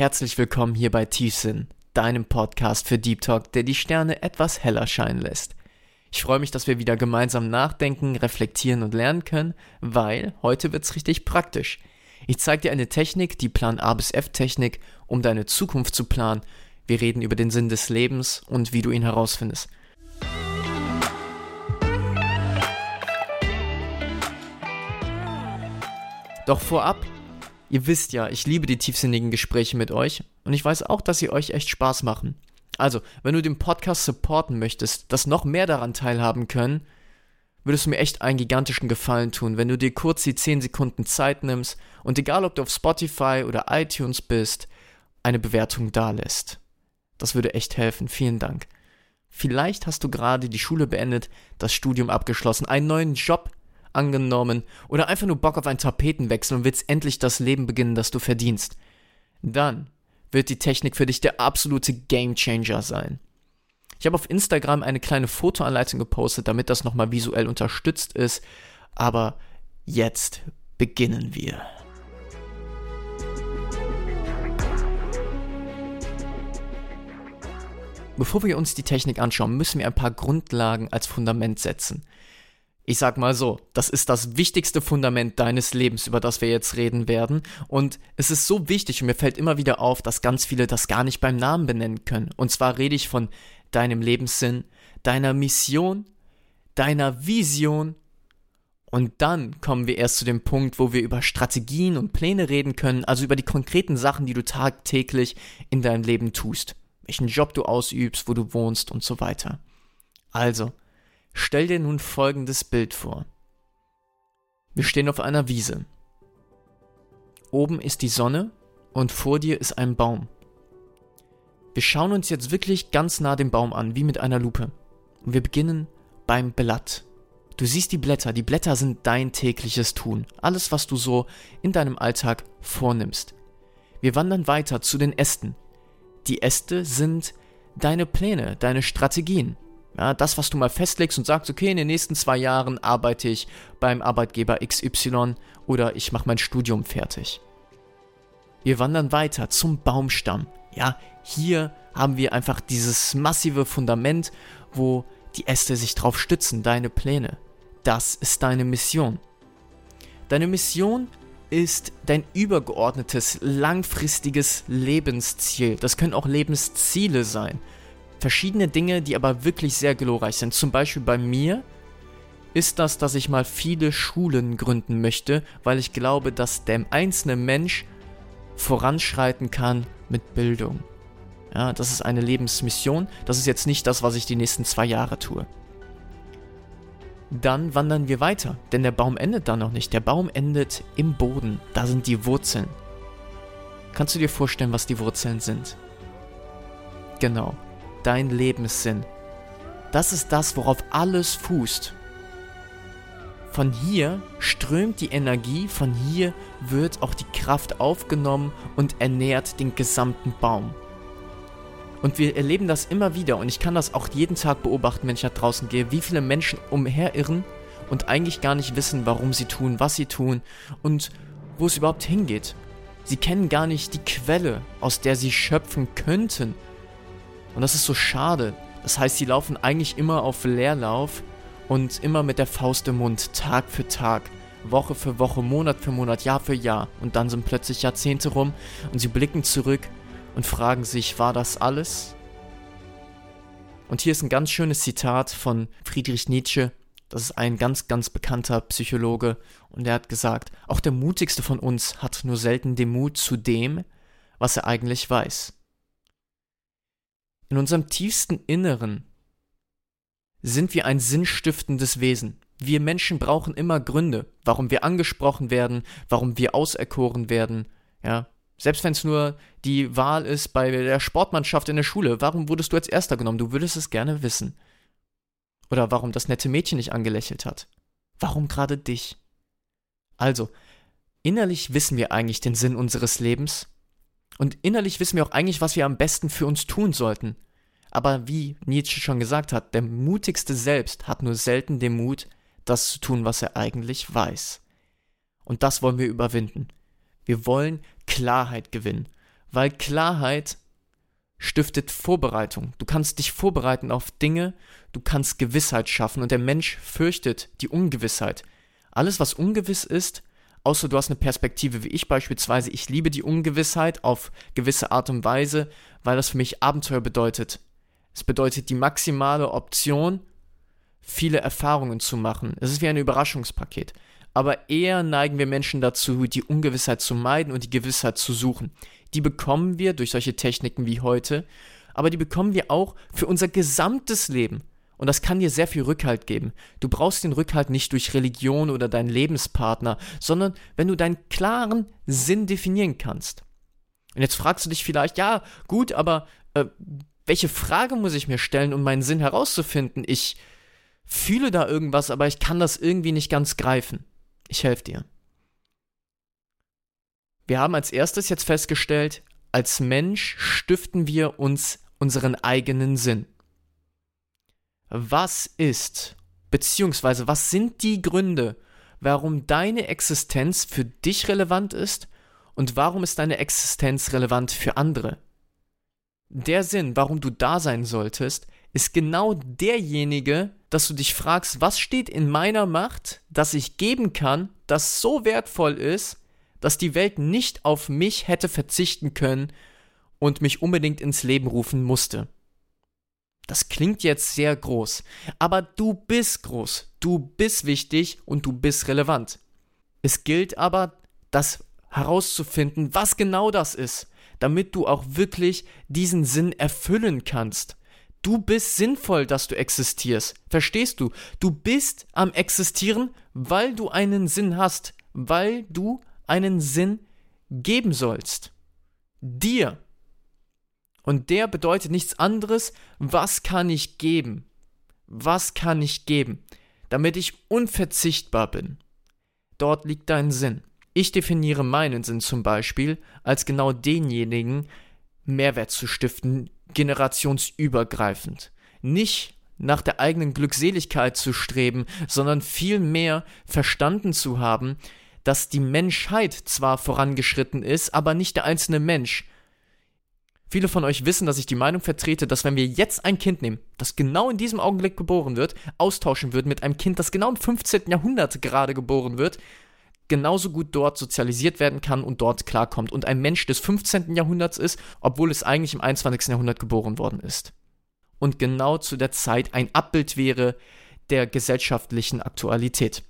Herzlich willkommen hier bei Tiefsinn, deinem Podcast für Deep Talk, der die Sterne etwas heller scheinen lässt. Ich freue mich, dass wir wieder gemeinsam nachdenken, reflektieren und lernen können, weil heute wird's richtig praktisch. Ich zeige dir eine Technik, die Plan A bis F Technik, um deine Zukunft zu planen. Wir reden über den Sinn des Lebens und wie du ihn herausfindest. Doch vorab, ihr wisst ja, ich liebe die tiefsinnigen Gespräche mit euch und ich weiß auch, dass sie euch echt Spaß machen. Also, wenn du den Podcast supporten möchtest, dass noch mehr daran teilhaben können, würdest du mir echt einen gigantischen Gefallen tun, wenn du dir kurz die 10 Sekunden Zeit nimmst und egal ob du auf Spotify oder iTunes bist, eine Bewertung dalässt. Das würde echt helfen. Vielen Dank. Vielleicht hast du gerade die Schule beendet, das Studium abgeschlossen, einen neuen Job angenommen oder einfach nur Bock auf einen Tapetenwechsel und willst endlich das Leben beginnen, das du verdienst. Dann wird die Technik für dich der absolute Gamechanger sein. Ich habe auf Instagram eine kleine Fotoanleitung gepostet, damit das nochmal visuell unterstützt ist. Aber jetzt beginnen wir. Bevor wir uns die Technik anschauen, müssen wir ein paar Grundlagen als Fundament setzen. Ich sag mal so, das ist das wichtigste Fundament deines Lebens, über das wir jetzt reden werden. Und es ist so wichtig und mir fällt immer wieder auf, dass ganz viele das gar nicht beim Namen benennen können. Und zwar rede ich von deinem Lebenssinn, deiner Mission, deiner Vision. Und dann kommen wir erst zu dem Punkt, wo wir über Strategien und Pläne reden können, also über die konkreten Sachen, die du tagtäglich in deinem Leben tust. Welchen Job du ausübst, wo du wohnst und so weiter. Also, Stell dir nun folgendes Bild vor. Wir stehen auf einer Wiese. Oben ist die Sonne und vor dir ist ein Baum. Wir schauen uns jetzt wirklich ganz nah den Baum an, wie mit einer Lupe. Und wir beginnen beim Blatt. Du siehst die Blätter, die Blätter sind dein tägliches Tun, alles, was du so in deinem Alltag vornimmst. Wir wandern weiter zu den Ästen. Die Äste sind deine Pläne, deine Strategien, ja, das, was du mal festlegst und sagst, okay, in den nächsten zwei Jahren arbeite ich beim Arbeitgeber XY oder ich mache mein Studium fertig. Wir wandern weiter zum Baumstamm. Ja, hier haben wir einfach dieses massive Fundament, wo die Äste sich drauf stützen, deine Pläne. Das ist deine Mission. Deine Mission ist dein übergeordnetes, langfristiges Lebensziel. Das können auch Lebensziele sein verschiedene Dinge, die aber wirklich sehr glorreich sind. Zum Beispiel bei mir ist das, dass ich mal viele Schulen gründen möchte, weil ich glaube, dass der einzelne Mensch voranschreiten kann mit Bildung. Ja, das ist eine Lebensmission. Das ist jetzt nicht das, was ich die nächsten zwei Jahre tue. Dann wandern wir weiter, denn der Baum endet da noch nicht. Der Baum endet im Boden. Da sind die Wurzeln. Kannst du dir vorstellen, was die Wurzeln sind? Genau dein Lebenssinn. Das ist das, worauf alles fußt. Von hier strömt die Energie, von hier wird auch die Kraft aufgenommen und ernährt den gesamten Baum. Und wir erleben das immer wieder und ich kann das auch jeden Tag beobachten, wenn ich nach draußen gehe, wie viele Menschen umherirren und eigentlich gar nicht wissen, warum sie tun, was sie tun und wo es überhaupt hingeht. Sie kennen gar nicht die Quelle, aus der sie schöpfen könnten, und das ist so schade. Das heißt, sie laufen eigentlich immer auf Leerlauf und immer mit der Faust im Mund, Tag für Tag, Woche für Woche, Monat für Monat, Jahr für Jahr. Und dann sind plötzlich Jahrzehnte rum und sie blicken zurück und fragen sich, war das alles? Und hier ist ein ganz schönes Zitat von Friedrich Nietzsche. Das ist ein ganz, ganz bekannter Psychologe. Und er hat gesagt, auch der mutigste von uns hat nur selten den Mut zu dem, was er eigentlich weiß. In unserem tiefsten Inneren sind wir ein sinnstiftendes Wesen. Wir Menschen brauchen immer Gründe, warum wir angesprochen werden, warum wir auserkoren werden, ja. Selbst wenn es nur die Wahl ist bei der Sportmannschaft in der Schule, warum wurdest du als Erster genommen? Du würdest es gerne wissen. Oder warum das nette Mädchen nicht angelächelt hat. Warum gerade dich? Also, innerlich wissen wir eigentlich den Sinn unseres Lebens und innerlich wissen wir auch eigentlich, was wir am besten für uns tun sollten. Aber wie Nietzsche schon gesagt hat, der mutigste selbst hat nur selten den Mut, das zu tun, was er eigentlich weiß. Und das wollen wir überwinden. Wir wollen Klarheit gewinnen. Weil Klarheit stiftet Vorbereitung. Du kannst dich vorbereiten auf Dinge, du kannst Gewissheit schaffen und der Mensch fürchtet die Ungewissheit. Alles, was ungewiss ist, außer du hast eine Perspektive wie ich beispielsweise, ich liebe die Ungewissheit auf gewisse Art und Weise, weil das für mich Abenteuer bedeutet. Es bedeutet die maximale Option, viele Erfahrungen zu machen. Es ist wie ein Überraschungspaket. Aber eher neigen wir Menschen dazu, die Ungewissheit zu meiden und die Gewissheit zu suchen. Die bekommen wir durch solche Techniken wie heute, aber die bekommen wir auch für unser gesamtes Leben. Und das kann dir sehr viel Rückhalt geben. Du brauchst den Rückhalt nicht durch Religion oder deinen Lebenspartner, sondern wenn du deinen klaren Sinn definieren kannst. Und jetzt fragst du dich vielleicht, ja, gut, aber äh, welche Frage muss ich mir stellen, um meinen Sinn herauszufinden? Ich fühle da irgendwas, aber ich kann das irgendwie nicht ganz greifen. Ich helfe dir. Wir haben als erstes jetzt festgestellt, als Mensch stiften wir uns unseren eigenen Sinn. Was ist, beziehungsweise was sind die Gründe, warum deine Existenz für dich relevant ist und warum ist deine Existenz relevant für andere? Der Sinn, warum du da sein solltest, ist genau derjenige, dass du dich fragst, was steht in meiner Macht, das ich geben kann, das so wertvoll ist, dass die Welt nicht auf mich hätte verzichten können und mich unbedingt ins Leben rufen musste. Das klingt jetzt sehr groß, aber du bist groß, du bist wichtig und du bist relevant. Es gilt aber, das herauszufinden, was genau das ist, damit du auch wirklich diesen Sinn erfüllen kannst. Du bist sinnvoll, dass du existierst. Verstehst du? Du bist am Existieren, weil du einen Sinn hast, weil du einen Sinn geben sollst. Dir. Und der bedeutet nichts anderes, was kann ich geben? Was kann ich geben, damit ich unverzichtbar bin? Dort liegt dein Sinn. Ich definiere meinen Sinn zum Beispiel als genau denjenigen, Mehrwert zu stiften, generationsübergreifend. Nicht nach der eigenen Glückseligkeit zu streben, sondern vielmehr verstanden zu haben, dass die Menschheit zwar vorangeschritten ist, aber nicht der einzelne Mensch. Viele von euch wissen, dass ich die Meinung vertrete, dass wenn wir jetzt ein Kind nehmen, das genau in diesem Augenblick geboren wird, austauschen würden mit einem Kind, das genau im 15. Jahrhundert gerade geboren wird, genauso gut dort sozialisiert werden kann und dort klarkommt und ein Mensch des 15. Jahrhunderts ist, obwohl es eigentlich im 21. Jahrhundert geboren worden ist. Und genau zu der Zeit ein Abbild wäre der gesellschaftlichen Aktualität.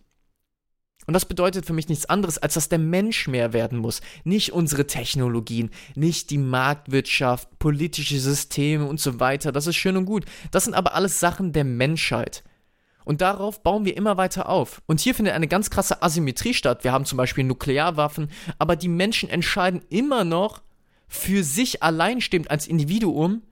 Und das bedeutet für mich nichts anderes, als dass der Mensch mehr werden muss. Nicht unsere Technologien, nicht die Marktwirtschaft, politische Systeme und so weiter. Das ist schön und gut. Das sind aber alles Sachen der Menschheit. Und darauf bauen wir immer weiter auf. Und hier findet eine ganz krasse Asymmetrie statt. Wir haben zum Beispiel Nuklearwaffen, aber die Menschen entscheiden immer noch für sich alleinstehend als Individuum,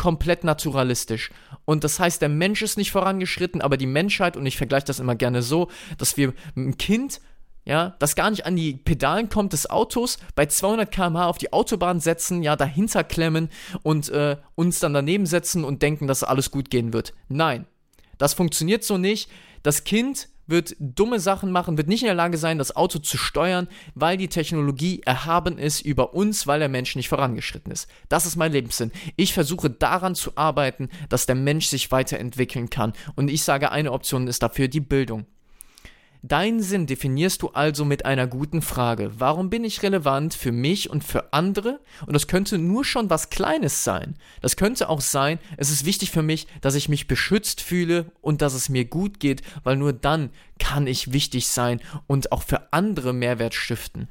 komplett naturalistisch. Und das heißt, der Mensch ist nicht vorangeschritten, aber die Menschheit, und ich vergleiche das immer gerne so, dass wir einem Kind, ja, das gar nicht an die Pedalen kommt des Autos, bei 200 km/h auf die Autobahn setzen, ja, dahinter klemmen und äh, uns dann daneben setzen und denken, dass alles gut gehen wird. Nein, das funktioniert so nicht. Das Kind wird dumme Sachen machen, wird nicht in der Lage sein, das Auto zu steuern, weil die Technologie erhaben ist über uns, weil der Mensch nicht vorangeschritten ist. Das ist mein Lebenssinn. Ich versuche daran zu arbeiten, dass der Mensch sich weiterentwickeln kann. Und ich sage, eine Option ist dafür die Bildung. Deinen Sinn definierst du also mit einer guten Frage. Warum bin ich relevant für mich und für andere? Und das könnte nur schon was Kleines sein. Das könnte auch sein, es ist wichtig für mich, dass ich mich beschützt fühle und dass es mir gut geht, weil nur dann kann ich wichtig sein und auch für andere Mehrwert stiften.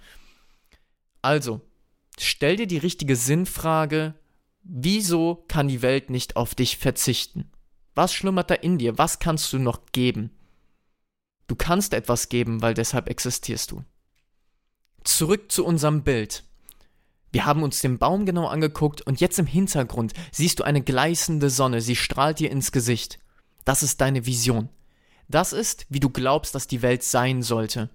Also, stell dir die richtige Sinnfrage, wieso kann die Welt nicht auf dich verzichten? Was schlummert da in dir? Was kannst du noch geben? Du kannst etwas geben, weil deshalb existierst du. Zurück zu unserem Bild. Wir haben uns den Baum genau angeguckt und jetzt im Hintergrund siehst du eine gleißende Sonne, sie strahlt dir ins Gesicht. Das ist deine Vision. Das ist, wie du glaubst, dass die Welt sein sollte.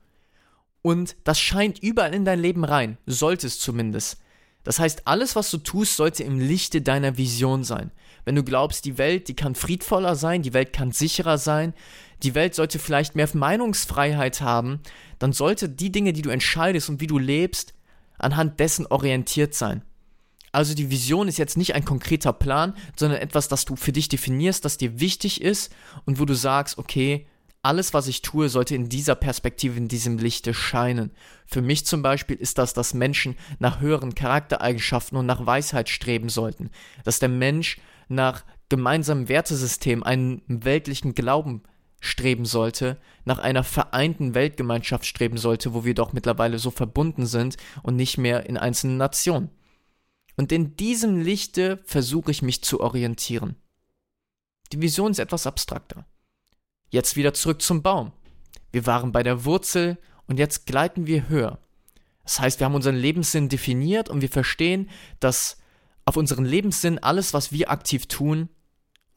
Und das scheint überall in dein Leben rein, sollte es zumindest. Das heißt, alles, was du tust, sollte im Lichte deiner Vision sein. Wenn du glaubst, die Welt, die kann friedvoller sein, die Welt kann sicherer sein, die Welt sollte vielleicht mehr Meinungsfreiheit haben, dann sollte die Dinge, die du entscheidest und wie du lebst, anhand dessen orientiert sein. Also die Vision ist jetzt nicht ein konkreter Plan, sondern etwas, das du für dich definierst, das dir wichtig ist und wo du sagst, okay, alles, was ich tue, sollte in dieser Perspektive, in diesem Lichte scheinen. Für mich zum Beispiel ist das, dass Menschen nach höheren Charaktereigenschaften und nach Weisheit streben sollten. Dass der Mensch nach gemeinsamen Wertesystem, einen weltlichen Glauben streben sollte, nach einer vereinten Weltgemeinschaft streben sollte, wo wir doch mittlerweile so verbunden sind und nicht mehr in einzelnen Nationen. Und in diesem Lichte versuche ich mich zu orientieren. Die Vision ist etwas abstrakter. Jetzt wieder zurück zum Baum. Wir waren bei der Wurzel und jetzt gleiten wir höher. Das heißt, wir haben unseren Lebenssinn definiert und wir verstehen, dass auf unseren Lebenssinn alles, was wir aktiv tun,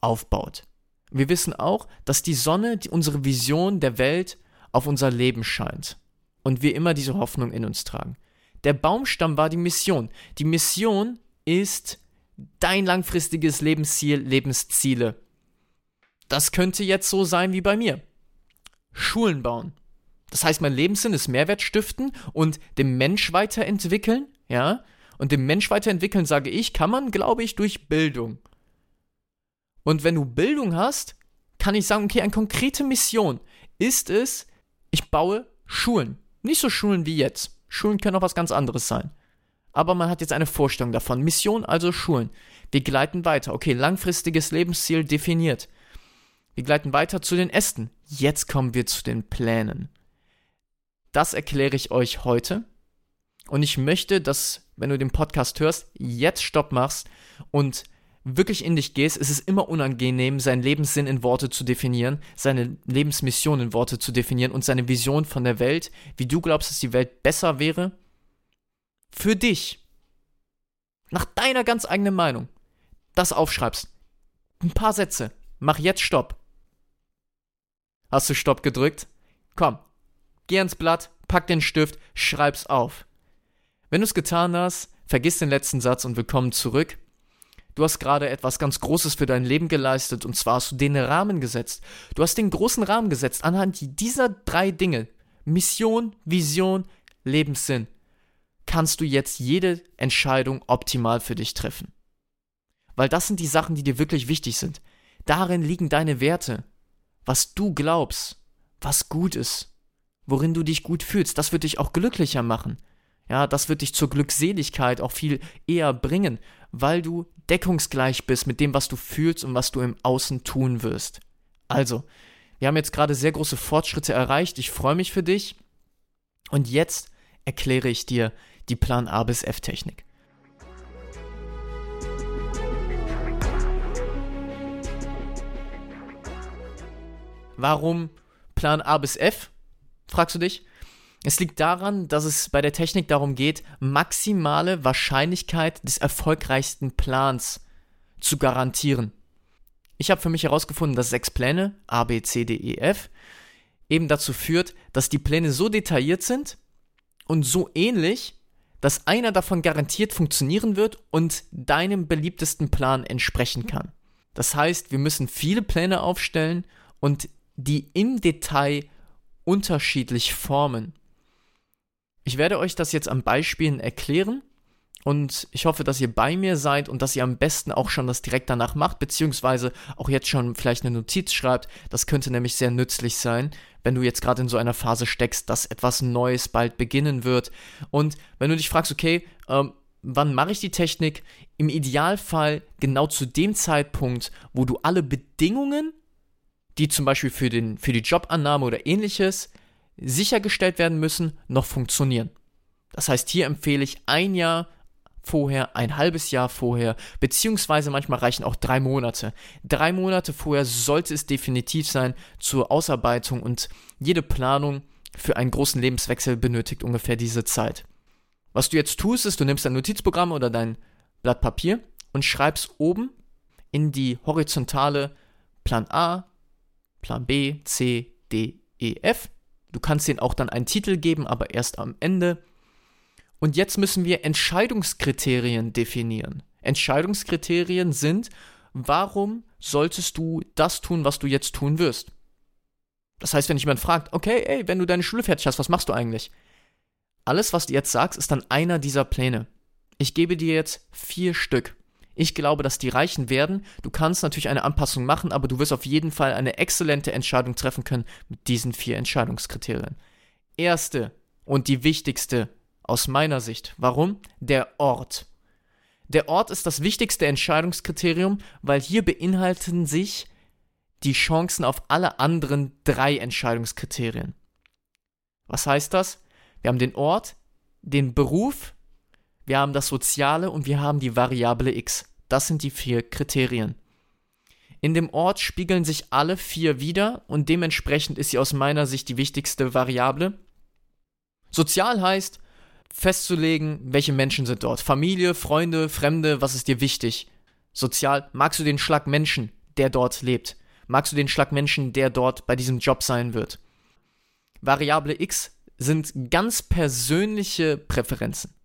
aufbaut. Wir wissen auch, dass die Sonne, die unsere Vision der Welt, auf unser Leben scheint und wir immer diese Hoffnung in uns tragen. Der Baumstamm war die Mission. Die Mission ist dein langfristiges Lebensziel, Lebensziele. Das könnte jetzt so sein wie bei mir. Schulen bauen. Das heißt, mein Lebenssinn ist Mehrwert stiften und dem Mensch weiterentwickeln, ja? Und dem Mensch weiterentwickeln, sage ich, kann man, glaube ich, durch Bildung. Und wenn du Bildung hast, kann ich sagen, okay, eine konkrete Mission ist es, ich baue Schulen. Nicht so Schulen wie jetzt. Schulen können auch was ganz anderes sein. Aber man hat jetzt eine Vorstellung davon. Mission also Schulen. Wir gleiten weiter. Okay, langfristiges Lebensziel definiert. Wir gleiten weiter zu den Ästen. Jetzt kommen wir zu den Plänen. Das erkläre ich euch heute. Und ich möchte, dass, wenn du den Podcast hörst, jetzt Stopp machst und wirklich in dich gehst. Es ist immer unangenehm, seinen Lebenssinn in Worte zu definieren, seine Lebensmission in Worte zu definieren und seine Vision von der Welt, wie du glaubst, dass die Welt besser wäre. Für dich. Nach deiner ganz eigenen Meinung. Das aufschreibst. Ein paar Sätze. Mach jetzt Stopp. Hast du Stopp gedrückt? Komm, geh ans Blatt, pack den Stift, schreib's auf. Wenn du es getan hast, vergiss den letzten Satz und willkommen zurück. Du hast gerade etwas ganz Großes für dein Leben geleistet und zwar hast du den Rahmen gesetzt. Du hast den großen Rahmen gesetzt anhand dieser drei Dinge. Mission, Vision, Lebenssinn. Kannst du jetzt jede Entscheidung optimal für dich treffen. Weil das sind die Sachen, die dir wirklich wichtig sind. Darin liegen deine Werte was du glaubst, was gut ist, worin du dich gut fühlst, das wird dich auch glücklicher machen. Ja, das wird dich zur Glückseligkeit auch viel eher bringen, weil du deckungsgleich bist mit dem, was du fühlst und was du im Außen tun wirst. Also, wir haben jetzt gerade sehr große Fortschritte erreicht. Ich freue mich für dich. Und jetzt erkläre ich dir die Plan A bis F Technik. Warum Plan A bis F? Fragst du dich? Es liegt daran, dass es bei der Technik darum geht, maximale Wahrscheinlichkeit des erfolgreichsten Plans zu garantieren. Ich habe für mich herausgefunden, dass sechs Pläne, A, B, C, D, E, F, eben dazu führt, dass die Pläne so detailliert sind und so ähnlich, dass einer davon garantiert funktionieren wird und deinem beliebtesten Plan entsprechen kann. Das heißt, wir müssen viele Pläne aufstellen und die im Detail unterschiedlich formen. Ich werde euch das jetzt an Beispielen erklären und ich hoffe, dass ihr bei mir seid und dass ihr am besten auch schon das direkt danach macht, beziehungsweise auch jetzt schon vielleicht eine Notiz schreibt. Das könnte nämlich sehr nützlich sein, wenn du jetzt gerade in so einer Phase steckst, dass etwas Neues bald beginnen wird. Und wenn du dich fragst, okay, ähm, wann mache ich die Technik? Im Idealfall genau zu dem Zeitpunkt, wo du alle Bedingungen die zum Beispiel für, den, für die Jobannahme oder ähnliches sichergestellt werden müssen, noch funktionieren. Das heißt, hier empfehle ich ein Jahr vorher, ein halbes Jahr vorher, beziehungsweise manchmal reichen auch drei Monate. Drei Monate vorher sollte es definitiv sein zur Ausarbeitung und jede Planung für einen großen Lebenswechsel benötigt ungefähr diese Zeit. Was du jetzt tust, ist, du nimmst dein Notizprogramm oder dein Blatt Papier und schreibst oben in die horizontale Plan A, Plan B, C, D, E, F. Du kannst denen auch dann einen Titel geben, aber erst am Ende. Und jetzt müssen wir Entscheidungskriterien definieren. Entscheidungskriterien sind, warum solltest du das tun, was du jetzt tun wirst? Das heißt, wenn jemand fragt, okay, ey, wenn du deine Schule fertig hast, was machst du eigentlich? Alles, was du jetzt sagst, ist dann einer dieser Pläne. Ich gebe dir jetzt vier Stück. Ich glaube, dass die reichen werden. Du kannst natürlich eine Anpassung machen, aber du wirst auf jeden Fall eine exzellente Entscheidung treffen können mit diesen vier Entscheidungskriterien. Erste und die wichtigste aus meiner Sicht. Warum? Der Ort. Der Ort ist das wichtigste Entscheidungskriterium, weil hier beinhalten sich die Chancen auf alle anderen drei Entscheidungskriterien. Was heißt das? Wir haben den Ort, den Beruf, wir haben das Soziale und wir haben die Variable x. Das sind die vier Kriterien. In dem Ort spiegeln sich alle vier wieder und dementsprechend ist sie aus meiner Sicht die wichtigste Variable. Sozial heißt, festzulegen, welche Menschen sind dort. Familie, Freunde, Fremde, was ist dir wichtig? Sozial, magst du den Schlag Menschen, der dort lebt? Magst du den Schlag Menschen, der dort bei diesem Job sein wird? Variable X sind ganz persönliche Präferenzen.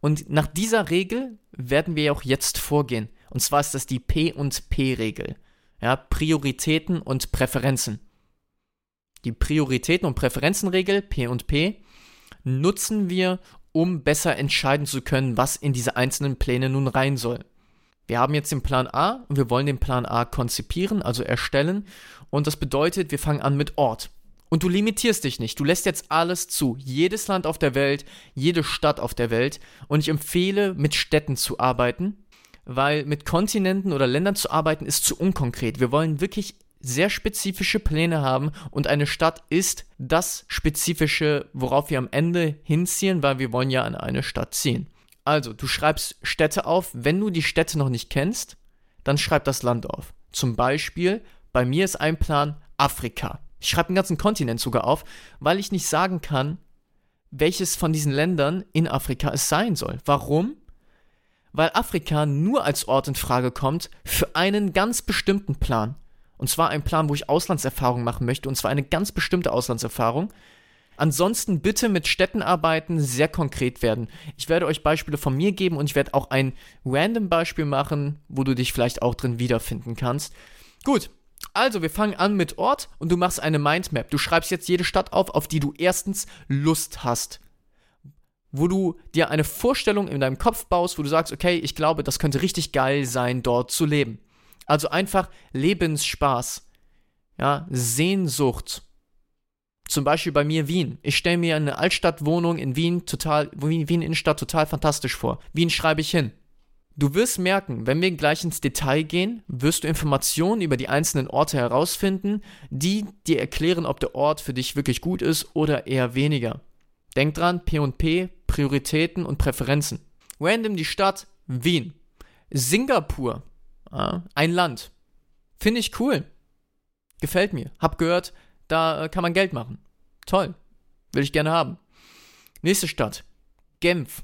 Und nach dieser Regel werden wir auch jetzt vorgehen. Und zwar ist das die P und P-Regel. Ja, Prioritäten und Präferenzen. Die Prioritäten und Präferenzenregel, P und P, nutzen wir, um besser entscheiden zu können, was in diese einzelnen Pläne nun rein soll. Wir haben jetzt den Plan A und wir wollen den Plan A konzipieren, also erstellen. Und das bedeutet, wir fangen an mit Ort. Und du limitierst dich nicht. Du lässt jetzt alles zu. Jedes Land auf der Welt, jede Stadt auf der Welt. Und ich empfehle, mit Städten zu arbeiten, weil mit Kontinenten oder Ländern zu arbeiten ist zu unkonkret. Wir wollen wirklich sehr spezifische Pläne haben und eine Stadt ist das Spezifische, worauf wir am Ende hinziehen, weil wir wollen ja an eine Stadt ziehen. Also, du schreibst Städte auf. Wenn du die Städte noch nicht kennst, dann schreib das Land auf. Zum Beispiel, bei mir ist ein Plan Afrika. Ich schreibe den ganzen Kontinent sogar auf, weil ich nicht sagen kann, welches von diesen Ländern in Afrika es sein soll. Warum? Weil Afrika nur als Ort in Frage kommt für einen ganz bestimmten Plan. Und zwar einen Plan, wo ich Auslandserfahrung machen möchte, und zwar eine ganz bestimmte Auslandserfahrung. Ansonsten bitte mit Städten arbeiten, sehr konkret werden. Ich werde euch Beispiele von mir geben und ich werde auch ein random Beispiel machen, wo du dich vielleicht auch drin wiederfinden kannst. Gut, also, wir fangen an mit Ort und du machst eine Mindmap. Du schreibst jetzt jede Stadt auf, auf die du erstens Lust hast. Wo du dir eine Vorstellung in deinem Kopf baust, wo du sagst, okay, ich glaube, das könnte richtig geil sein, dort zu leben. Also einfach Lebensspaß. Ja, Sehnsucht. Zum Beispiel bei mir Wien. Ich stelle mir eine Altstadtwohnung in Wien total, Wien, Wien total fantastisch vor. Wien schreibe ich hin. Du wirst merken, wenn wir gleich ins Detail gehen, wirst du Informationen über die einzelnen Orte herausfinden, die dir erklären, ob der Ort für dich wirklich gut ist oder eher weniger. Denk dran, P&P, Prioritäten und Präferenzen. Random die Stadt Wien. Singapur, ein Land. Finde ich cool. Gefällt mir. Hab gehört, da äh, kann man Geld machen. Toll. Will ich gerne haben. Nächste Stadt. Genf.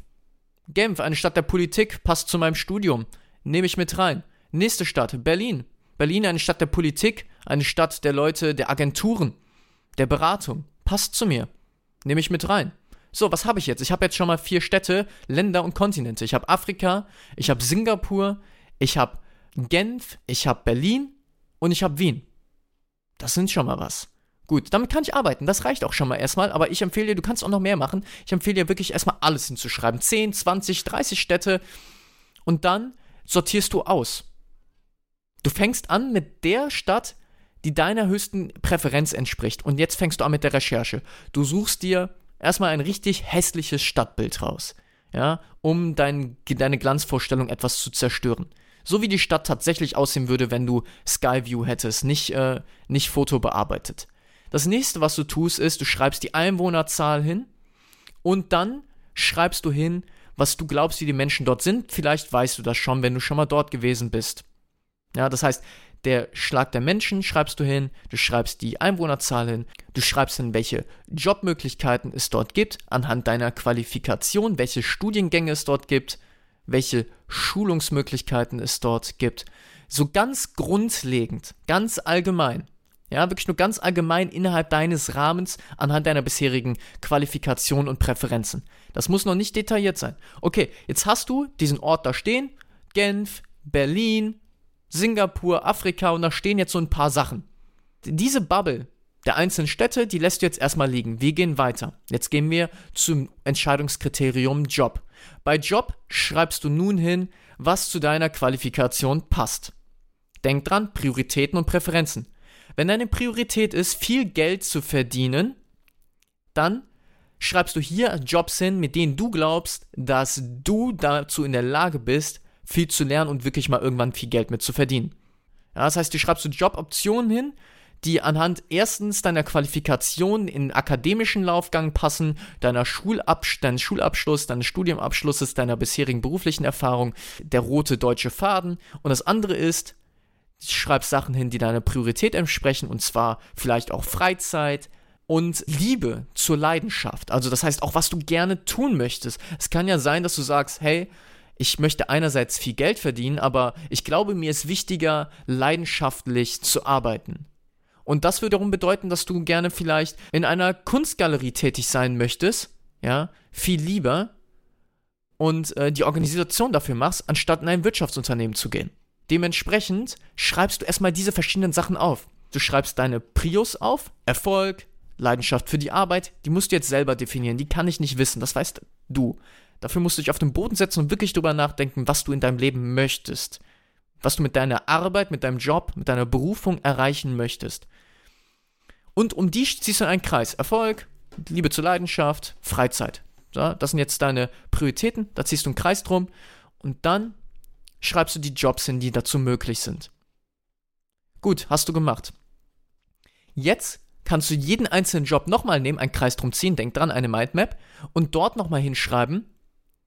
Genf, eine Stadt der Politik, passt zu meinem Studium. Nehme ich mit rein. Nächste Stadt, Berlin. Berlin, eine Stadt der Politik, eine Stadt der Leute, der Agenturen, der Beratung. Passt zu mir. Nehme ich mit rein. So, was habe ich jetzt? Ich habe jetzt schon mal vier Städte, Länder und Kontinente. Ich habe Afrika, ich habe Singapur, ich habe Genf, ich habe Berlin und ich habe Wien. Das sind schon mal was. Gut, damit kann ich arbeiten. Das reicht auch schon mal erstmal. Aber ich empfehle dir, du kannst auch noch mehr machen. Ich empfehle dir wirklich erstmal alles hinzuschreiben. 10, 20, 30 Städte. Und dann sortierst du aus. Du fängst an mit der Stadt, die deiner höchsten Präferenz entspricht. Und jetzt fängst du an mit der Recherche. Du suchst dir erstmal ein richtig hässliches Stadtbild raus. Ja, um dein, deine Glanzvorstellung etwas zu zerstören. So wie die Stadt tatsächlich aussehen würde, wenn du Skyview hättest, nicht, äh, nicht Foto bearbeitet. Das nächste, was du tust, ist, du schreibst die Einwohnerzahl hin und dann schreibst du hin, was du glaubst, wie die Menschen dort sind. Vielleicht weißt du das schon, wenn du schon mal dort gewesen bist. Ja, das heißt, der Schlag der Menschen schreibst du hin, du schreibst die Einwohnerzahl hin, du schreibst hin, welche Jobmöglichkeiten es dort gibt, anhand deiner Qualifikation, welche Studiengänge es dort gibt, welche Schulungsmöglichkeiten es dort gibt. So ganz grundlegend, ganz allgemein. Ja, wirklich nur ganz allgemein innerhalb deines Rahmens anhand deiner bisherigen Qualifikation und Präferenzen. Das muss noch nicht detailliert sein. Okay, jetzt hast du diesen Ort da stehen. Genf, Berlin, Singapur, Afrika und da stehen jetzt so ein paar Sachen. Diese Bubble, der einzelnen Städte, die lässt du jetzt erstmal liegen. Wir gehen weiter. Jetzt gehen wir zum Entscheidungskriterium Job. Bei Job schreibst du nun hin, was zu deiner Qualifikation passt. Denk dran, Prioritäten und Präferenzen. Wenn deine Priorität ist, viel Geld zu verdienen, dann schreibst du hier Jobs hin, mit denen du glaubst, dass du dazu in der Lage bist, viel zu lernen und wirklich mal irgendwann viel Geld mit zu verdienen. Ja, das heißt, du schreibst du Joboptionen hin, die anhand erstens deiner Qualifikation in akademischen Laufgang passen, deiner Schulabsch deines Schulabschluss, deines Studienabschlusses, deiner bisherigen beruflichen Erfahrung, der rote deutsche Faden. Und das andere ist, du schreibst Sachen hin, die deiner Priorität entsprechen, und zwar vielleicht auch Freizeit, und Liebe zur Leidenschaft. Also das heißt auch, was du gerne tun möchtest. Es kann ja sein, dass du sagst, hey, ich möchte einerseits viel Geld verdienen, aber ich glaube, mir ist wichtiger, leidenschaftlich zu arbeiten. Und das wiederum bedeuten, dass du gerne vielleicht in einer Kunstgalerie tätig sein möchtest, ja, viel lieber und äh, die Organisation dafür machst, anstatt in ein Wirtschaftsunternehmen zu gehen. Dementsprechend schreibst du erstmal diese verschiedenen Sachen auf. Du schreibst deine Prios auf, Erfolg, Leidenschaft für die Arbeit, die musst du jetzt selber definieren, die kann ich nicht wissen, das weißt du. Dafür musst du dich auf den Boden setzen und wirklich drüber nachdenken, was du in deinem Leben möchtest. Was du mit deiner Arbeit, mit deinem Job, mit deiner Berufung erreichen möchtest. Und um die ziehst du einen Kreis. Erfolg, Liebe zur Leidenschaft, Freizeit. Das sind jetzt deine Prioritäten, da ziehst du einen Kreis drum und dann schreibst du die Jobs hin, die dazu möglich sind. Gut, hast du gemacht. Jetzt kannst du jeden einzelnen Job nochmal nehmen, einen Kreis drum ziehen, denk dran, eine Mindmap, und dort nochmal hinschreiben,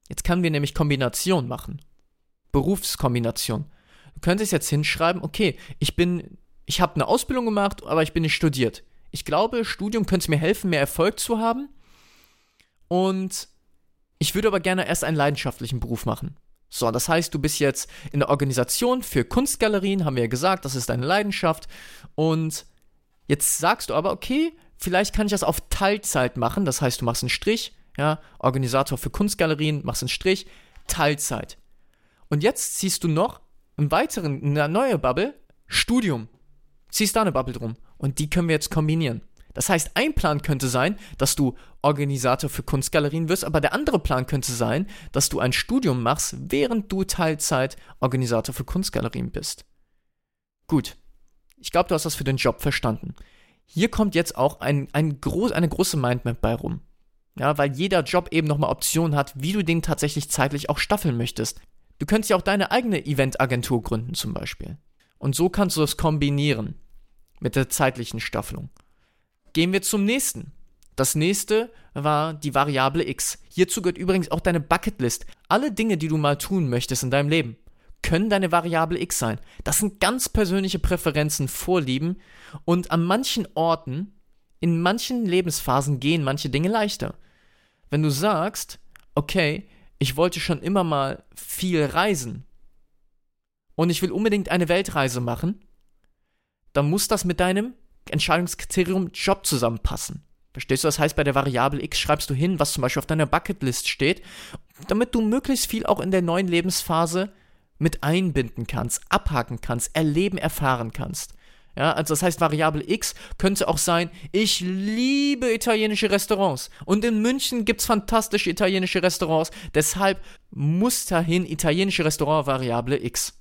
Jetzt können wir nämlich Kombination machen. Berufskombination. Du könntest jetzt hinschreiben, okay, ich bin, ich habe eine Ausbildung gemacht, aber ich bin nicht studiert. Ich glaube, Studium könnte mir helfen, mehr Erfolg zu haben. Und ich würde aber gerne erst einen leidenschaftlichen Beruf machen. So, das heißt, du bist jetzt in der Organisation für Kunstgalerien, haben wir ja gesagt, das ist deine Leidenschaft. Und jetzt sagst du aber, okay, vielleicht kann ich das auf Teilzeit machen. Das heißt, du machst einen Strich ja, Organisator für Kunstgalerien, machst einen Strich, Teilzeit. Und jetzt ziehst du noch im weiteren, eine neue Bubble, Studium. Ziehst da eine Bubble drum. Und die können wir jetzt kombinieren. Das heißt, ein Plan könnte sein, dass du Organisator für Kunstgalerien wirst, aber der andere Plan könnte sein, dass du ein Studium machst, während du Teilzeit Organisator für Kunstgalerien bist. Gut. Ich glaube, du hast das für den Job verstanden. Hier kommt jetzt auch ein, ein groß, eine große Mindmap bei rum. Ja, weil jeder Job eben nochmal Optionen hat, wie du den tatsächlich zeitlich auch staffeln möchtest. Du könntest ja auch deine eigene Eventagentur gründen zum Beispiel. Und so kannst du es kombinieren mit der zeitlichen Staffelung. Gehen wir zum nächsten. Das nächste war die Variable X. Hierzu gehört übrigens auch deine Bucketlist. Alle Dinge, die du mal tun möchtest in deinem Leben, können deine Variable X sein. Das sind ganz persönliche Präferenzen, Vorlieben und an manchen Orten, in manchen Lebensphasen gehen manche Dinge leichter. Wenn du sagst, okay, ich wollte schon immer mal viel reisen und ich will unbedingt eine Weltreise machen, dann muss das mit deinem Entscheidungskriterium Job zusammenpassen. Verstehst du? Das heißt, bei der Variable X schreibst du hin, was zum Beispiel auf deiner Bucketlist steht, damit du möglichst viel auch in der neuen Lebensphase mit einbinden kannst, abhaken kannst, erleben, erfahren kannst. Ja, also das heißt, Variable X könnte auch sein, ich liebe italienische Restaurants. Und in München gibt es fantastische italienische Restaurants. Deshalb muss dahin italienische Restaurant Variable X.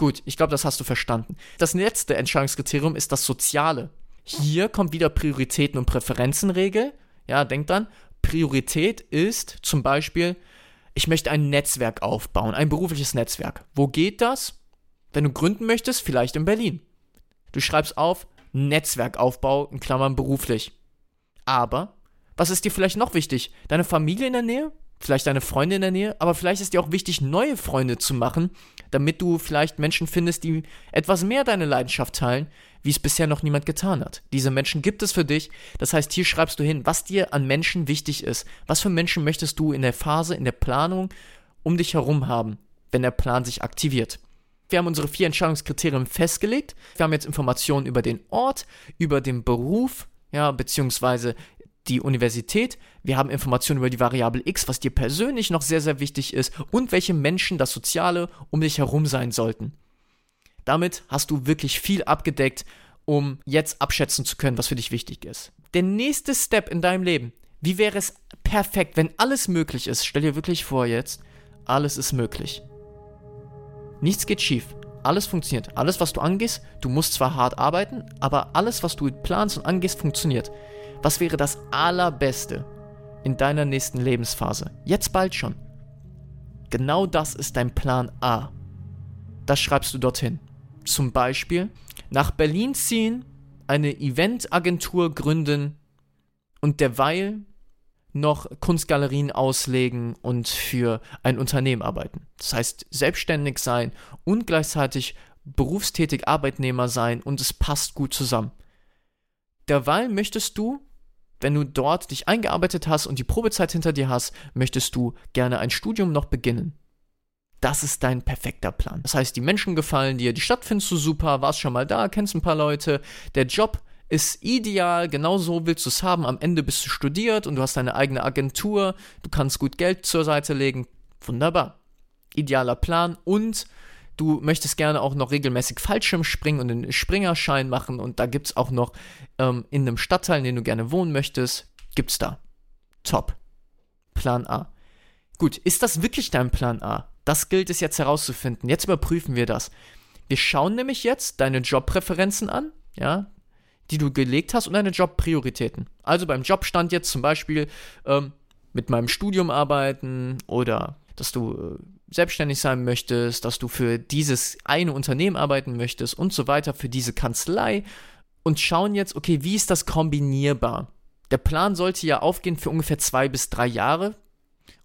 Gut, ich glaube, das hast du verstanden. Das letzte Entscheidungskriterium ist das Soziale. Hier kommt wieder Prioritäten und Präferenzenregel. Ja, denk dran. Priorität ist zum Beispiel, ich möchte ein Netzwerk aufbauen, ein berufliches Netzwerk. Wo geht das? Wenn du gründen möchtest, vielleicht in Berlin. Du schreibst auf Netzwerkaufbau in Klammern beruflich. Aber was ist dir vielleicht noch wichtig? Deine Familie in der Nähe? Vielleicht deine Freunde in der Nähe? Aber vielleicht ist dir auch wichtig, neue Freunde zu machen, damit du vielleicht Menschen findest, die etwas mehr deine Leidenschaft teilen, wie es bisher noch niemand getan hat. Diese Menschen gibt es für dich. Das heißt, hier schreibst du hin, was dir an Menschen wichtig ist. Was für Menschen möchtest du in der Phase, in der Planung um dich herum haben, wenn der Plan sich aktiviert. Wir haben unsere vier Entscheidungskriterien festgelegt. Wir haben jetzt Informationen über den Ort, über den Beruf, ja, beziehungsweise die Universität. Wir haben Informationen über die Variable X, was dir persönlich noch sehr, sehr wichtig ist und welche Menschen das Soziale um dich herum sein sollten. Damit hast du wirklich viel abgedeckt um jetzt abschätzen zu können, was für dich wichtig ist. Der nächste Step in deinem Leben. Wie wäre es perfekt, wenn alles möglich ist? Stell dir wirklich vor jetzt, alles ist möglich. Nichts geht schief. Alles funktioniert. Alles, was du angehst, du musst zwar hart arbeiten, aber alles, was du planst und angehst, funktioniert. Was wäre das Allerbeste in deiner nächsten Lebensphase? Jetzt bald schon. Genau das ist dein Plan A. Das schreibst du dorthin. Zum Beispiel nach Berlin ziehen, eine Eventagentur gründen und derweil noch Kunstgalerien auslegen und für ein Unternehmen arbeiten. Das heißt, selbstständig sein und gleichzeitig berufstätig Arbeitnehmer sein und es passt gut zusammen. Derweil möchtest du, wenn du dort dich eingearbeitet hast und die Probezeit hinter dir hast, möchtest du gerne ein Studium noch beginnen. Das ist dein perfekter Plan. Das heißt, die Menschen gefallen dir, die Stadt findest du super, warst schon mal da, kennst ein paar Leute, der Job ist ideal, genau so willst du es haben. Am Ende bist du studiert und du hast deine eigene Agentur, du kannst gut Geld zur Seite legen. Wunderbar. Idealer Plan und du möchtest gerne auch noch regelmäßig Fallschirm springen und einen Springerschein machen und da gibt es auch noch ähm, in einem Stadtteil, in dem du gerne wohnen möchtest, gibt's da. Top. Plan A. Gut, ist das wirklich dein Plan A? Das gilt es jetzt herauszufinden. Jetzt überprüfen wir das. Wir schauen nämlich jetzt deine Jobpräferenzen an, ja, die du gelegt hast und deine Jobprioritäten. Also beim Jobstand jetzt zum Beispiel ähm, mit meinem Studium arbeiten oder dass du äh, selbstständig sein möchtest, dass du für dieses eine Unternehmen arbeiten möchtest und so weiter, für diese Kanzlei und schauen jetzt, okay, wie ist das kombinierbar? Der Plan sollte ja aufgehen für ungefähr zwei bis drei Jahre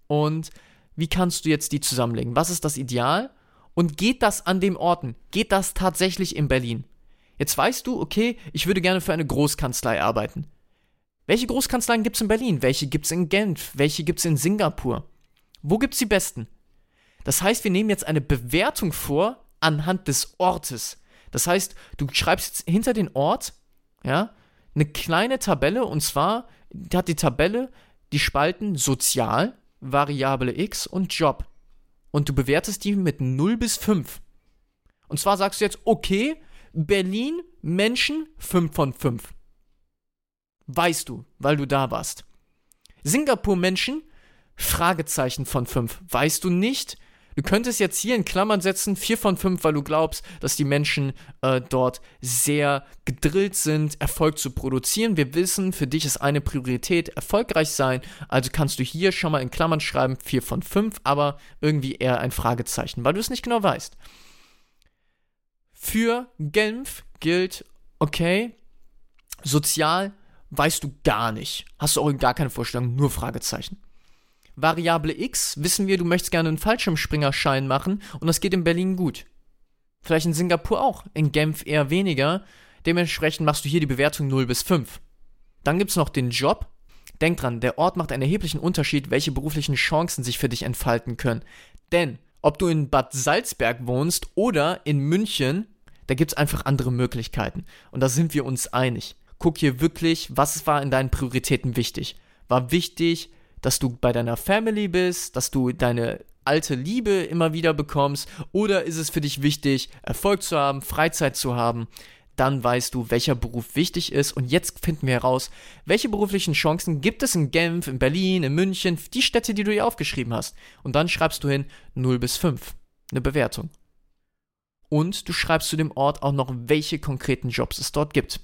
und wie kannst du jetzt die zusammenlegen? Was ist das Ideal? Und geht das an den Orten? Geht das tatsächlich in Berlin? Jetzt weißt du, okay, ich würde gerne für eine Großkanzlei arbeiten. Welche Großkanzleien gibt es in Berlin? Welche gibt es in Genf? Welche gibt es in Singapur? Wo gibt es die besten? Das heißt, wir nehmen jetzt eine Bewertung vor anhand des Ortes. Das heißt, du schreibst jetzt hinter den Ort, ja, eine kleine Tabelle und zwar hat die Tabelle die Spalten Sozial, Variable X und Job. Und du bewertest die mit 0 bis 5. Und zwar sagst du jetzt, okay, Berlin, Menschen 5 von 5. Weißt du, weil du da warst. Singapur Menschen, Fragezeichen von 5. Weißt du nicht? Du könntest jetzt hier in Klammern setzen 4 von 5, weil du glaubst, dass die Menschen äh, dort sehr gedrillt sind, Erfolg zu produzieren. Wir wissen, für dich ist eine Priorität erfolgreich sein. Also kannst du hier schon mal in Klammern schreiben 4 von 5, aber irgendwie eher ein Fragezeichen, weil du es nicht genau weißt. Für Genf gilt, okay, sozial weißt du gar nicht. Hast du auch gar keine Vorstellung, nur Fragezeichen. Variable X wissen wir, du möchtest gerne einen Fallschirmspringerschein machen und das geht in Berlin gut. Vielleicht in Singapur auch, in Genf eher weniger. Dementsprechend machst du hier die Bewertung 0 bis 5. Dann gibt es noch den Job. Denk dran, der Ort macht einen erheblichen Unterschied, welche beruflichen Chancen sich für dich entfalten können. Denn ob du in Bad Salzberg wohnst oder in München, da gibt es einfach andere Möglichkeiten. Und da sind wir uns einig. Guck hier wirklich, was war in deinen Prioritäten wichtig. War wichtig, dass du bei deiner Family bist, dass du deine alte Liebe immer wieder bekommst, oder ist es für dich wichtig, Erfolg zu haben, Freizeit zu haben? Dann weißt du, welcher Beruf wichtig ist. Und jetzt finden wir heraus, welche beruflichen Chancen gibt es in Genf, in Berlin, in München, die Städte, die du hier aufgeschrieben hast. Und dann schreibst du hin 0 bis 5. Eine Bewertung und du schreibst zu dem Ort auch noch, welche konkreten Jobs es dort gibt.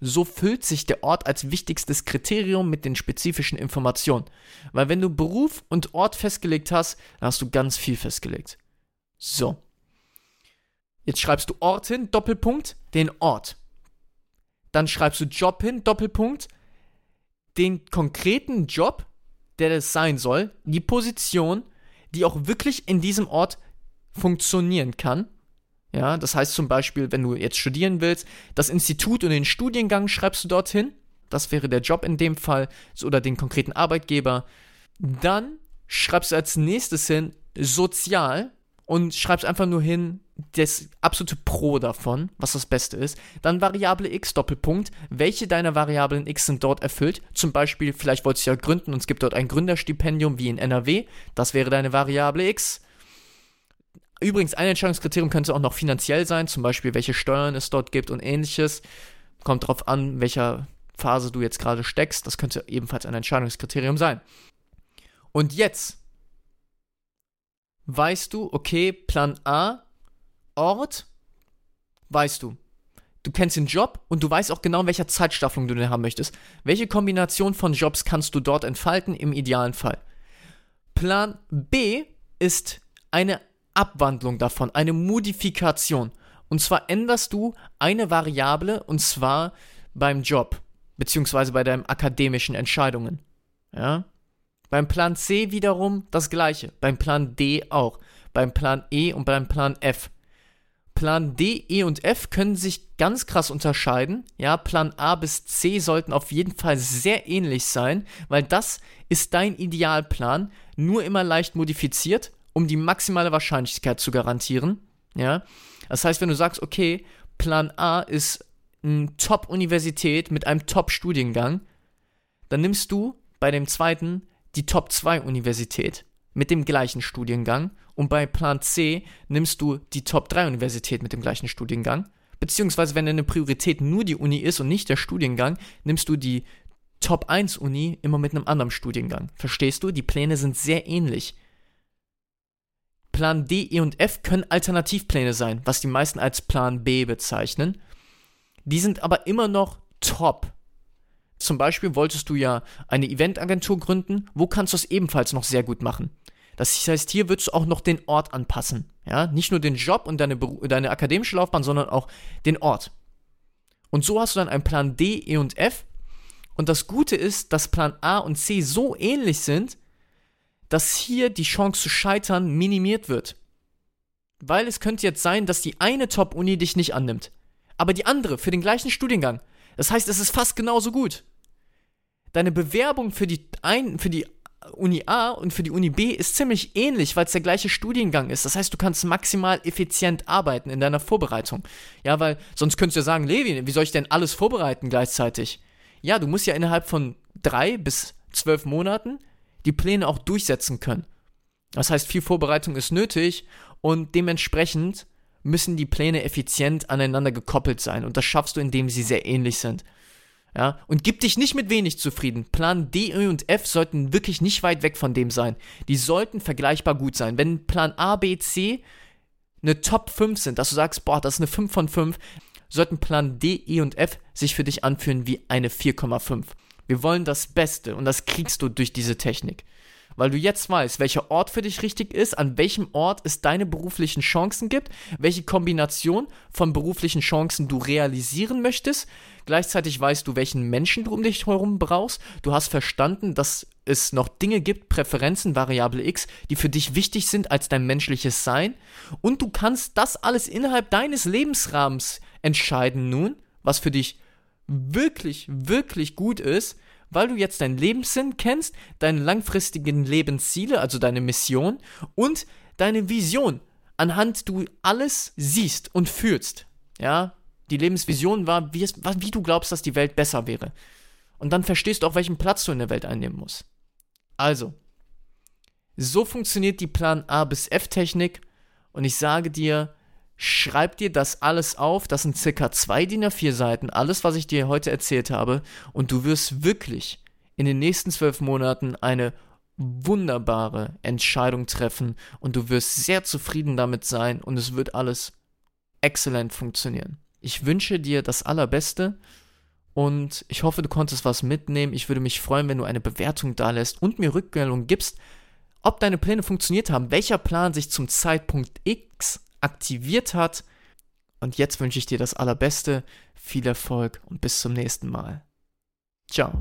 So füllt sich der Ort als wichtigstes Kriterium mit den spezifischen Informationen. Weil wenn du Beruf und Ort festgelegt hast, dann hast du ganz viel festgelegt. So. Jetzt schreibst du Ort hin, Doppelpunkt, den Ort. Dann schreibst du Job hin, Doppelpunkt, den konkreten Job, der das sein soll, die Position, die auch wirklich in diesem Ort funktionieren kann ja, das heißt zum Beispiel, wenn du jetzt studieren willst, das Institut und den Studiengang schreibst du dorthin. Das wäre der Job in dem Fall oder den konkreten Arbeitgeber. Dann schreibst du als nächstes hin sozial und schreibst einfach nur hin das absolute Pro davon, was das Beste ist. Dann Variable x Doppelpunkt. Welche deiner Variablen x sind dort erfüllt? Zum Beispiel, vielleicht wolltest du ja gründen und es gibt dort ein Gründerstipendium wie in NRW. Das wäre deine Variable x Übrigens, ein Entscheidungskriterium könnte auch noch finanziell sein, zum Beispiel welche Steuern es dort gibt und ähnliches. Kommt drauf an, welcher Phase du jetzt gerade steckst. Das könnte ebenfalls ein Entscheidungskriterium sein. Und jetzt weißt du, okay, Plan A, Ort, weißt du. Du kennst den Job und du weißt auch genau, in welcher Zeitstaffelung du den haben möchtest. Welche Kombination von Jobs kannst du dort entfalten im idealen Fall? Plan B ist eine Abwandlung davon, eine Modifikation. Und zwar änderst du eine Variable und zwar beim Job, beziehungsweise bei deinen akademischen Entscheidungen. Ja? Beim Plan C wiederum das gleiche, beim Plan D auch, beim Plan E und beim Plan F. Plan D, E und F können sich ganz krass unterscheiden. Ja, Plan A bis C sollten auf jeden Fall sehr ähnlich sein, weil das ist dein Idealplan, nur immer leicht modifiziert, um die maximale Wahrscheinlichkeit zu garantieren. Ja, das heißt, wenn du sagst, okay, Plan A ist eine Top-Universität mit einem Top-Studiengang, dann nimmst du bei dem zweiten die Top-2-Universität mit dem gleichen Studiengang und bei Plan C nimmst du die Top-3-Universität mit dem gleichen Studiengang. Beziehungsweise, wenn deine Priorität nur die Uni ist und nicht der Studiengang, nimmst du die Top-1-Uni immer mit einem anderen Studiengang. Verstehst du? Die Pläne sind sehr ähnlich. Plan D, E und F können Alternativpläne sein, was die meisten als Plan B bezeichnen. Die sind aber immer noch top. Zum Beispiel wolltest du ja eine Eventagentur gründen, wo kannst du es ebenfalls noch sehr gut machen? Das heißt, hier würdest du auch noch den Ort anpassen. Ja, nicht nur den Job und deine, deine akademische Laufbahn, sondern auch den Ort. Und so hast du dann einen Plan D, E und F. Und das Gute ist, dass Plan A und C so ähnlich sind, dass hier die Chance zu scheitern minimiert wird. Weil es könnte jetzt sein, dass die eine Top-Uni dich nicht annimmt, aber die andere für den gleichen Studiengang. Das heißt, es ist fast genauso gut. Deine Bewerbung für die, ein, für die Uni A und für die Uni B ist ziemlich ähnlich, weil es der gleiche Studiengang ist. Das heißt, du kannst maximal effizient arbeiten in deiner Vorbereitung. Ja, weil sonst könntest du ja sagen, Levi, wie soll ich denn alles vorbereiten gleichzeitig? Ja, du musst ja innerhalb von drei bis zwölf Monaten die Pläne auch durchsetzen können. Das heißt, viel Vorbereitung ist nötig und dementsprechend müssen die Pläne effizient aneinander gekoppelt sein und das schaffst du, indem sie sehr ähnlich sind. Ja, und gib dich nicht mit wenig zufrieden. Plan D, E und F sollten wirklich nicht weit weg von dem sein. Die sollten vergleichbar gut sein. Wenn Plan A, B, C eine Top 5 sind, dass du sagst, boah, das ist eine 5 von 5, sollten Plan D, E und F sich für dich anfühlen wie eine 4,5. Wir wollen das Beste und das kriegst du durch diese Technik. Weil du jetzt weißt, welcher Ort für dich richtig ist, an welchem Ort es deine beruflichen Chancen gibt, welche Kombination von beruflichen Chancen du realisieren möchtest. Gleichzeitig weißt du, welchen Menschen du um dich herum brauchst. Du hast verstanden, dass es noch Dinge gibt, Präferenzen, Variable X, die für dich wichtig sind als dein menschliches Sein. Und du kannst das alles innerhalb deines Lebensrahmens entscheiden nun, was für dich wirklich, wirklich gut ist, weil du jetzt deinen Lebenssinn kennst, deine langfristigen Lebensziele, also deine Mission und deine Vision, anhand du alles siehst und fühlst. Ja, die Lebensvision war, wie, es, wie du glaubst, dass die Welt besser wäre. Und dann verstehst du auch, welchen Platz du in der Welt einnehmen musst. Also, so funktioniert die Plan A bis F Technik und ich sage dir, schreib dir das alles auf. Das sind circa zwei DIN A4 Seiten, alles, was ich dir heute erzählt habe. Und du wirst wirklich in den nächsten zwölf Monaten eine wunderbare Entscheidung treffen und du wirst sehr zufrieden damit sein und es wird alles exzellent funktionieren. Ich wünsche dir das Allerbeste und ich hoffe, du konntest was mitnehmen. Ich würde mich freuen, wenn du eine Bewertung da lässt und mir Rückmeldung gibst, ob deine Pläne funktioniert haben, welcher Plan sich zum Zeitpunkt X aktiviert hat. Und jetzt wünsche ich dir das Allerbeste, viel Erfolg und bis zum nächsten Mal. Ciao.